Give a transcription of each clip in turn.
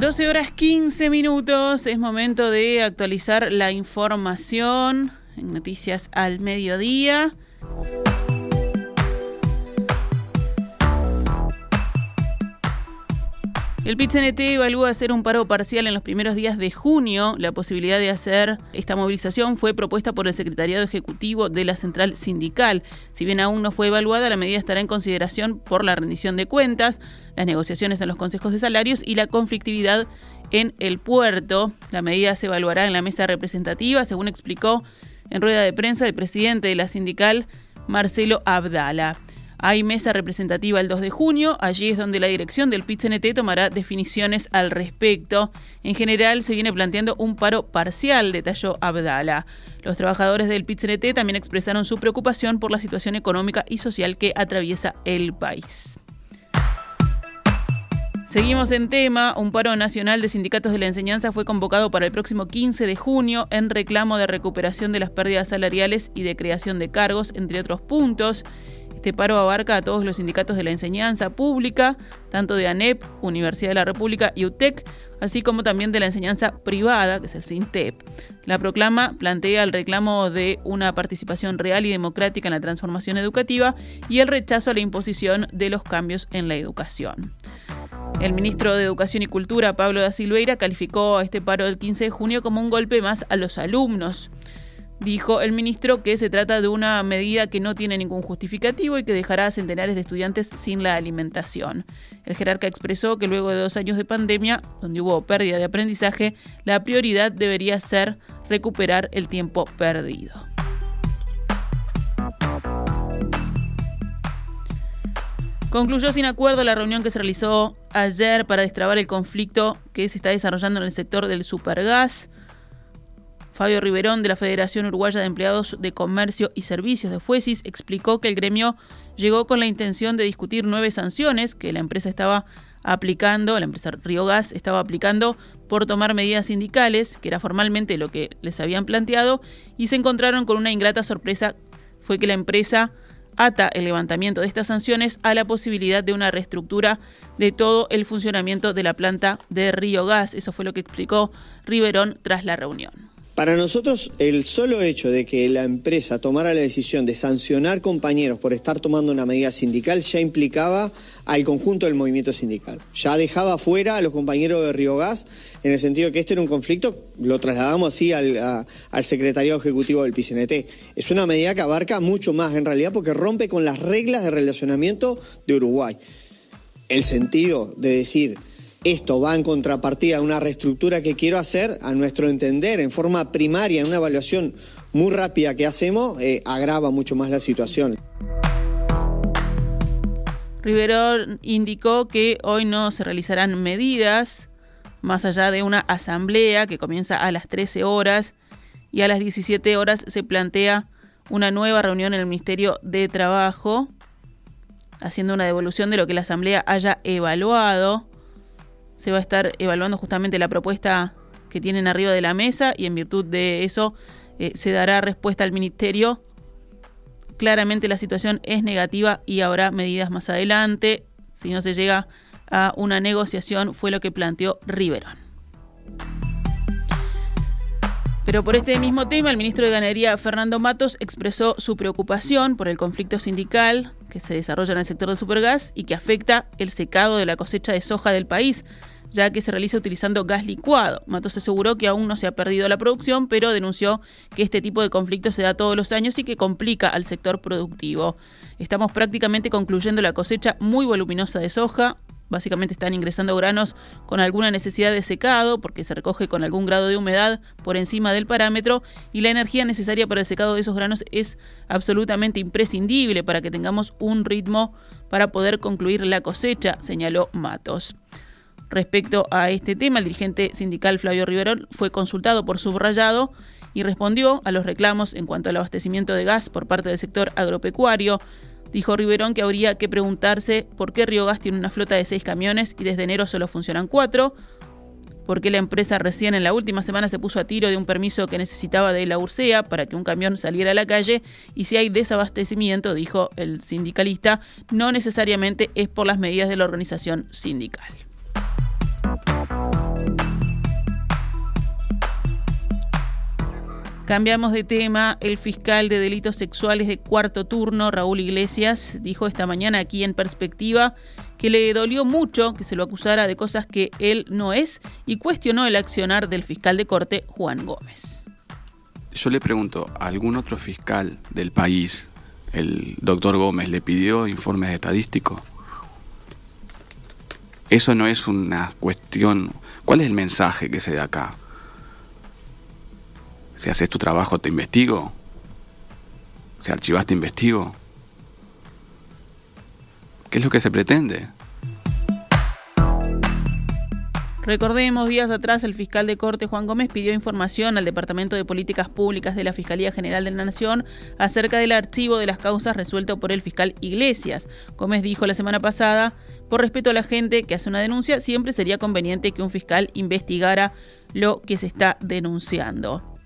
12 horas 15 minutos, es momento de actualizar la información en Noticias al Mediodía. El PIT-CNT evalúa hacer un paro parcial en los primeros días de junio. La posibilidad de hacer esta movilización fue propuesta por el Secretariado Ejecutivo de la Central Sindical. Si bien aún no fue evaluada, la medida estará en consideración por la rendición de cuentas, las negociaciones en los consejos de salarios y la conflictividad en el puerto. La medida se evaluará en la mesa representativa, según explicó en rueda de prensa el presidente de la sindical, Marcelo Abdala. Hay mesa representativa el 2 de junio, allí es donde la dirección del pit tomará definiciones al respecto. En general se viene planteando un paro parcial, detalló Abdala. Los trabajadores del pit también expresaron su preocupación por la situación económica y social que atraviesa el país. Seguimos en tema. Un paro nacional de sindicatos de la enseñanza fue convocado para el próximo 15 de junio en reclamo de recuperación de las pérdidas salariales y de creación de cargos, entre otros puntos. Este paro abarca a todos los sindicatos de la enseñanza pública, tanto de ANEP, Universidad de la República y UTEC, así como también de la enseñanza privada, que es el SINTEP. La proclama plantea el reclamo de una participación real y democrática en la transformación educativa y el rechazo a la imposición de los cambios en la educación. El ministro de Educación y Cultura, Pablo da Silveira, calificó a este paro del 15 de junio como un golpe más a los alumnos. Dijo el ministro que se trata de una medida que no tiene ningún justificativo y que dejará a centenares de estudiantes sin la alimentación. El jerarca expresó que luego de dos años de pandemia, donde hubo pérdida de aprendizaje, la prioridad debería ser recuperar el tiempo perdido. Concluyó sin acuerdo la reunión que se realizó ayer para destrabar el conflicto que se está desarrollando en el sector del supergas. Fabio Riverón, de la Federación Uruguaya de Empleados de Comercio y Servicios de FUESIS, explicó que el gremio llegó con la intención de discutir nueve sanciones que la empresa estaba aplicando, la empresa Río Gas estaba aplicando por tomar medidas sindicales, que era formalmente lo que les habían planteado, y se encontraron con una ingrata sorpresa, fue que la empresa ata el levantamiento de estas sanciones a la posibilidad de una reestructura de todo el funcionamiento de la planta de Río Gas. Eso fue lo que explicó Riverón tras la reunión. Para nosotros, el solo hecho de que la empresa tomara la decisión de sancionar compañeros por estar tomando una medida sindical ya implicaba al conjunto del movimiento sindical. Ya dejaba fuera a los compañeros de Río Gas en el sentido de que este era un conflicto, lo trasladamos así al, secretariado ejecutivo del PCNT. Es una medida que abarca mucho más en realidad porque rompe con las reglas de relacionamiento de Uruguay. El sentido de decir esto va en contrapartida a una reestructura que quiero hacer, a nuestro entender, en forma primaria, en una evaluación muy rápida que hacemos, eh, agrava mucho más la situación. Rivero indicó que hoy no se realizarán medidas más allá de una asamblea que comienza a las 13 horas y a las 17 horas se plantea una nueva reunión en el Ministerio de Trabajo, haciendo una devolución de lo que la asamblea haya evaluado se va a estar evaluando justamente la propuesta que tienen arriba de la mesa y en virtud de eso eh, se dará respuesta al ministerio. Claramente la situación es negativa y habrá medidas más adelante. Si no se llega a una negociación, fue lo que planteó Riverón. Pero por este mismo tema, el ministro de Ganadería, Fernando Matos, expresó su preocupación por el conflicto sindical que se desarrolla en el sector del supergas y que afecta el secado de la cosecha de soja del país ya que se realiza utilizando gas licuado. Matos aseguró que aún no se ha perdido la producción, pero denunció que este tipo de conflicto se da todos los años y que complica al sector productivo. Estamos prácticamente concluyendo la cosecha muy voluminosa de soja. Básicamente están ingresando granos con alguna necesidad de secado porque se recoge con algún grado de humedad por encima del parámetro y la energía necesaria para el secado de esos granos es absolutamente imprescindible para que tengamos un ritmo para poder concluir la cosecha, señaló Matos. Respecto a este tema, el dirigente sindical Flavio Riverón fue consultado por subrayado y respondió a los reclamos en cuanto al abastecimiento de gas por parte del sector agropecuario. Dijo Riverón que habría que preguntarse por qué Río Gas tiene una flota de seis camiones y desde enero solo funcionan cuatro, por qué la empresa recién en la última semana se puso a tiro de un permiso que necesitaba de la URSEA para que un camión saliera a la calle y si hay desabastecimiento, dijo el sindicalista, no necesariamente es por las medidas de la organización sindical. Cambiamos de tema. El fiscal de delitos sexuales de cuarto turno, Raúl Iglesias, dijo esta mañana aquí en Perspectiva que le dolió mucho que se lo acusara de cosas que él no es y cuestionó el accionar del fiscal de corte, Juan Gómez. Yo le pregunto, ¿a algún otro fiscal del país, el doctor Gómez, le pidió informes estadísticos? Eso no es una cuestión. ¿Cuál es el mensaje que se da acá? Si haces tu trabajo, te investigo. Si archivas, te investigo. ¿Qué es lo que se pretende? Recordemos, días atrás el fiscal de corte Juan Gómez pidió información al Departamento de Políticas Públicas de la Fiscalía General de la Nación acerca del archivo de las causas resuelto por el fiscal Iglesias. Gómez dijo la semana pasada, por respeto a la gente que hace una denuncia, siempre sería conveniente que un fiscal investigara lo que se está denunciando.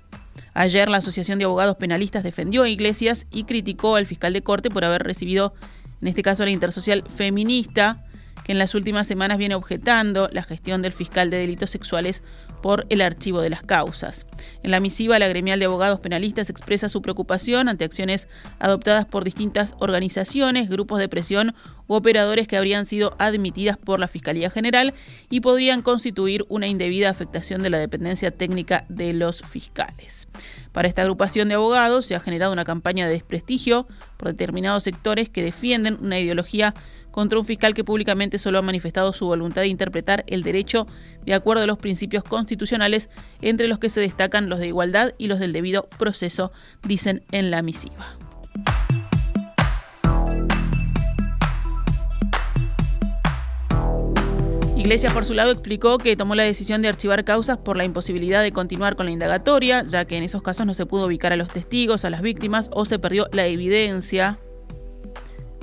Ayer la Asociación de Abogados Penalistas defendió a Iglesias y criticó al fiscal de corte por haber recibido, en este caso, la intersocial feminista, que en las últimas semanas viene objetando la gestión del fiscal de delitos sexuales por el archivo de las causas. En la misiva, la gremial de abogados penalistas expresa su preocupación ante acciones adoptadas por distintas organizaciones, grupos de presión u operadores que habrían sido admitidas por la Fiscalía General y podrían constituir una indebida afectación de la dependencia técnica de los fiscales. Para esta agrupación de abogados se ha generado una campaña de desprestigio por determinados sectores que defienden una ideología contra un fiscal que públicamente solo ha manifestado su voluntad de interpretar el derecho de acuerdo a los principios constitucionales, entre los que se destacan los de igualdad y los del debido proceso, dicen en la misiva. Iglesias, por su lado, explicó que tomó la decisión de archivar causas por la imposibilidad de continuar con la indagatoria, ya que en esos casos no se pudo ubicar a los testigos, a las víctimas o se perdió la evidencia.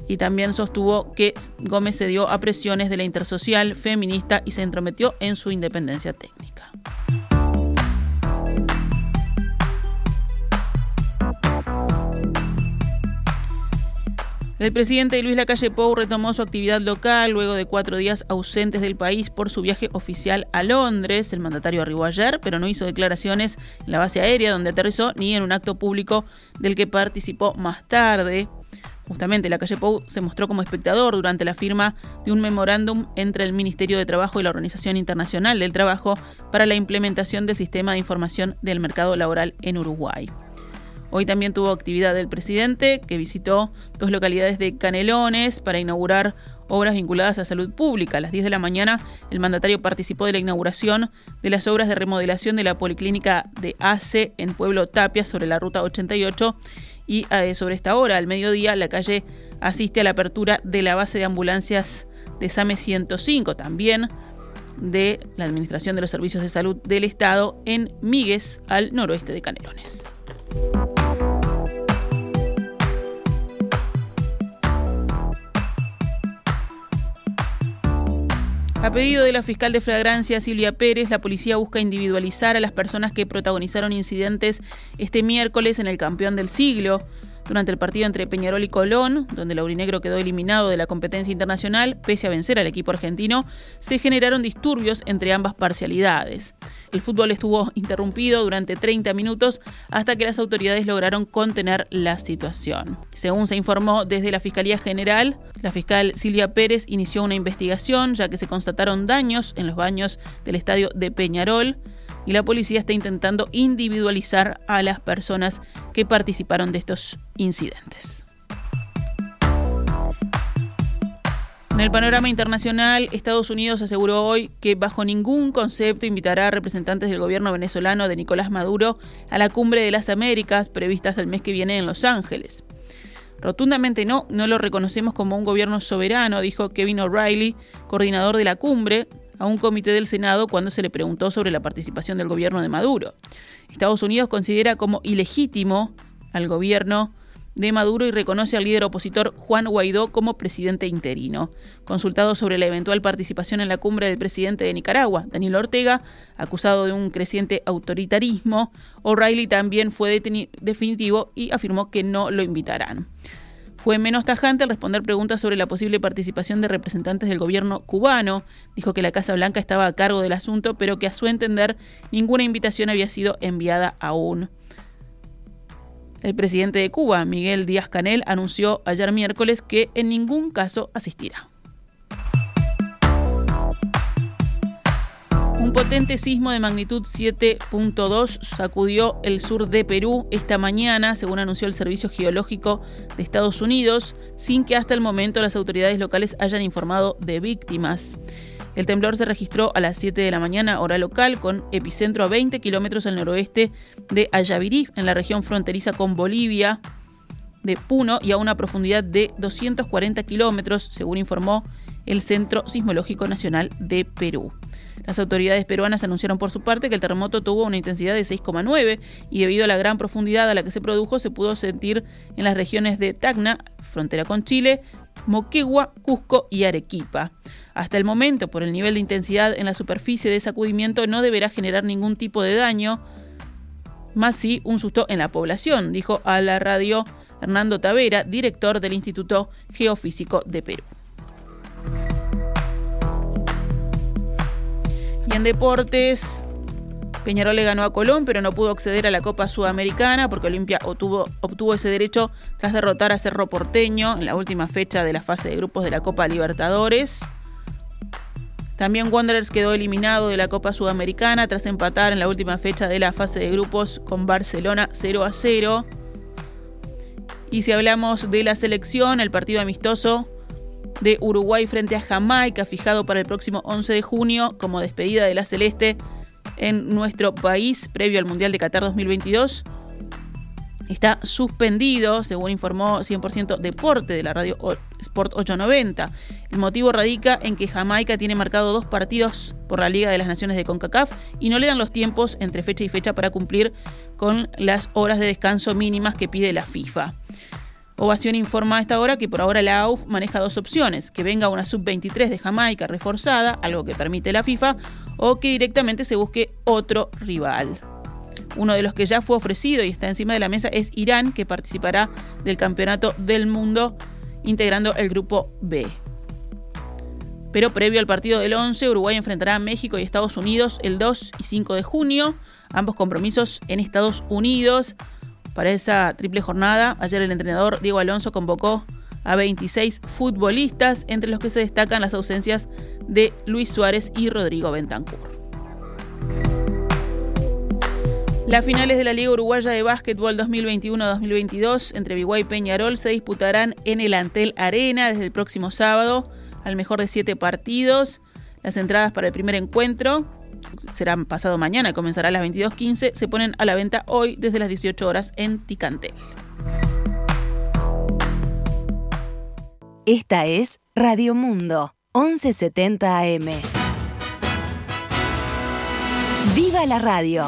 Y también sostuvo que Gómez se dio a presiones de la intersocial feminista y se entrometió en su independencia técnica. El presidente Luis Lacalle Pou retomó su actividad local luego de cuatro días ausentes del país por su viaje oficial a Londres. El mandatario arribó ayer, pero no hizo declaraciones en la base aérea donde aterrizó ni en un acto público del que participó más tarde. Justamente la calle Pou se mostró como espectador durante la firma de un memorándum entre el Ministerio de Trabajo y la Organización Internacional del Trabajo para la implementación del sistema de información del mercado laboral en Uruguay. Hoy también tuvo actividad el presidente, que visitó dos localidades de Canelones para inaugurar obras vinculadas a salud pública. A las 10 de la mañana, el mandatario participó de la inauguración de las obras de remodelación de la policlínica de ACE en Pueblo Tapia sobre la ruta 88 y eh, sobre esta hora, al mediodía, la calle asiste a la apertura de la base de ambulancias de SAME 105, también de la Administración de los Servicios de Salud del Estado en Migues, al noroeste de Canelones. A pedido de la fiscal de flagrancia Silvia Pérez, la policía busca individualizar a las personas que protagonizaron incidentes este miércoles en el campeón del siglo. Durante el partido entre Peñarol y Colón, donde el aurinegro quedó eliminado de la competencia internacional, pese a vencer al equipo argentino, se generaron disturbios entre ambas parcialidades. El fútbol estuvo interrumpido durante 30 minutos hasta que las autoridades lograron contener la situación. Según se informó desde la Fiscalía General, la fiscal Silvia Pérez inició una investigación ya que se constataron daños en los baños del estadio de Peñarol y la policía está intentando individualizar a las personas que participaron de estos incidentes. El panorama internacional, Estados Unidos aseguró hoy que bajo ningún concepto invitará a representantes del gobierno venezolano de Nicolás Maduro a la cumbre de las Américas previstas el mes que viene en Los Ángeles. Rotundamente no, no lo reconocemos como un gobierno soberano, dijo Kevin O'Reilly, coordinador de la cumbre, a un comité del Senado cuando se le preguntó sobre la participación del gobierno de Maduro. Estados Unidos considera como ilegítimo al gobierno de Maduro y reconoce al líder opositor Juan Guaidó como presidente interino. Consultado sobre la eventual participación en la cumbre del presidente de Nicaragua, Daniel Ortega, acusado de un creciente autoritarismo, O'Reilly también fue definitivo y afirmó que no lo invitarán. Fue menos tajante al responder preguntas sobre la posible participación de representantes del gobierno cubano. Dijo que la Casa Blanca estaba a cargo del asunto, pero que a su entender ninguna invitación había sido enviada aún. El presidente de Cuba, Miguel Díaz Canel, anunció ayer miércoles que en ningún caso asistirá. Un potente sismo de magnitud 7.2 sacudió el sur de Perú esta mañana, según anunció el Servicio Geológico de Estados Unidos, sin que hasta el momento las autoridades locales hayan informado de víctimas. El temblor se registró a las 7 de la mañana, hora local, con epicentro a 20 kilómetros al noroeste de Ayavirí, en la región fronteriza con Bolivia de Puno y a una profundidad de 240 kilómetros, según informó el Centro Sismológico Nacional de Perú. Las autoridades peruanas anunciaron por su parte que el terremoto tuvo una intensidad de 6,9 y debido a la gran profundidad a la que se produjo se pudo sentir en las regiones de Tacna, frontera con Chile, Moquegua, Cusco y Arequipa. Hasta el momento, por el nivel de intensidad en la superficie de sacudimiento, no deberá generar ningún tipo de daño, más sí un susto en la población, dijo a la radio Hernando Tavera, director del Instituto Geofísico de Perú. Y en deportes, Peñarol le ganó a Colón, pero no pudo acceder a la Copa Sudamericana porque Olimpia obtuvo, obtuvo, ese derecho tras derrotar a Cerro Porteño en la última fecha de la fase de grupos de la Copa Libertadores. También Wanderers quedó eliminado de la Copa Sudamericana tras empatar en la última fecha de la fase de grupos con Barcelona 0 a 0. Y si hablamos de la selección, el partido amistoso de Uruguay frente a Jamaica, fijado para el próximo 11 de junio como despedida de la Celeste en nuestro país previo al Mundial de Qatar 2022. Está suspendido, según informó 100% Deporte de la radio Sport 890. El motivo radica en que Jamaica tiene marcado dos partidos por la Liga de las Naciones de CONCACAF y no le dan los tiempos entre fecha y fecha para cumplir con las horas de descanso mínimas que pide la FIFA. Ovación informa a esta hora que por ahora la AUF maneja dos opciones, que venga una sub-23 de Jamaica reforzada, algo que permite la FIFA, o que directamente se busque otro rival. Uno de los que ya fue ofrecido y está encima de la mesa es Irán, que participará del Campeonato del Mundo integrando el Grupo B. Pero previo al partido del 11, Uruguay enfrentará a México y Estados Unidos el 2 y 5 de junio, ambos compromisos en Estados Unidos. Para esa triple jornada, ayer el entrenador Diego Alonso convocó a 26 futbolistas, entre los que se destacan las ausencias de Luis Suárez y Rodrigo Bentancur. Las finales de la Liga Uruguaya de Básquetbol 2021-2022 entre Biguay y Peñarol se disputarán en el Antel Arena desde el próximo sábado, al mejor de siete partidos. Las entradas para el primer encuentro, serán pasado mañana, comenzará a las 22.15, se ponen a la venta hoy desde las 18 horas en Ticantel. Esta es Radio Mundo, 1170 AM. ¡Viva la radio!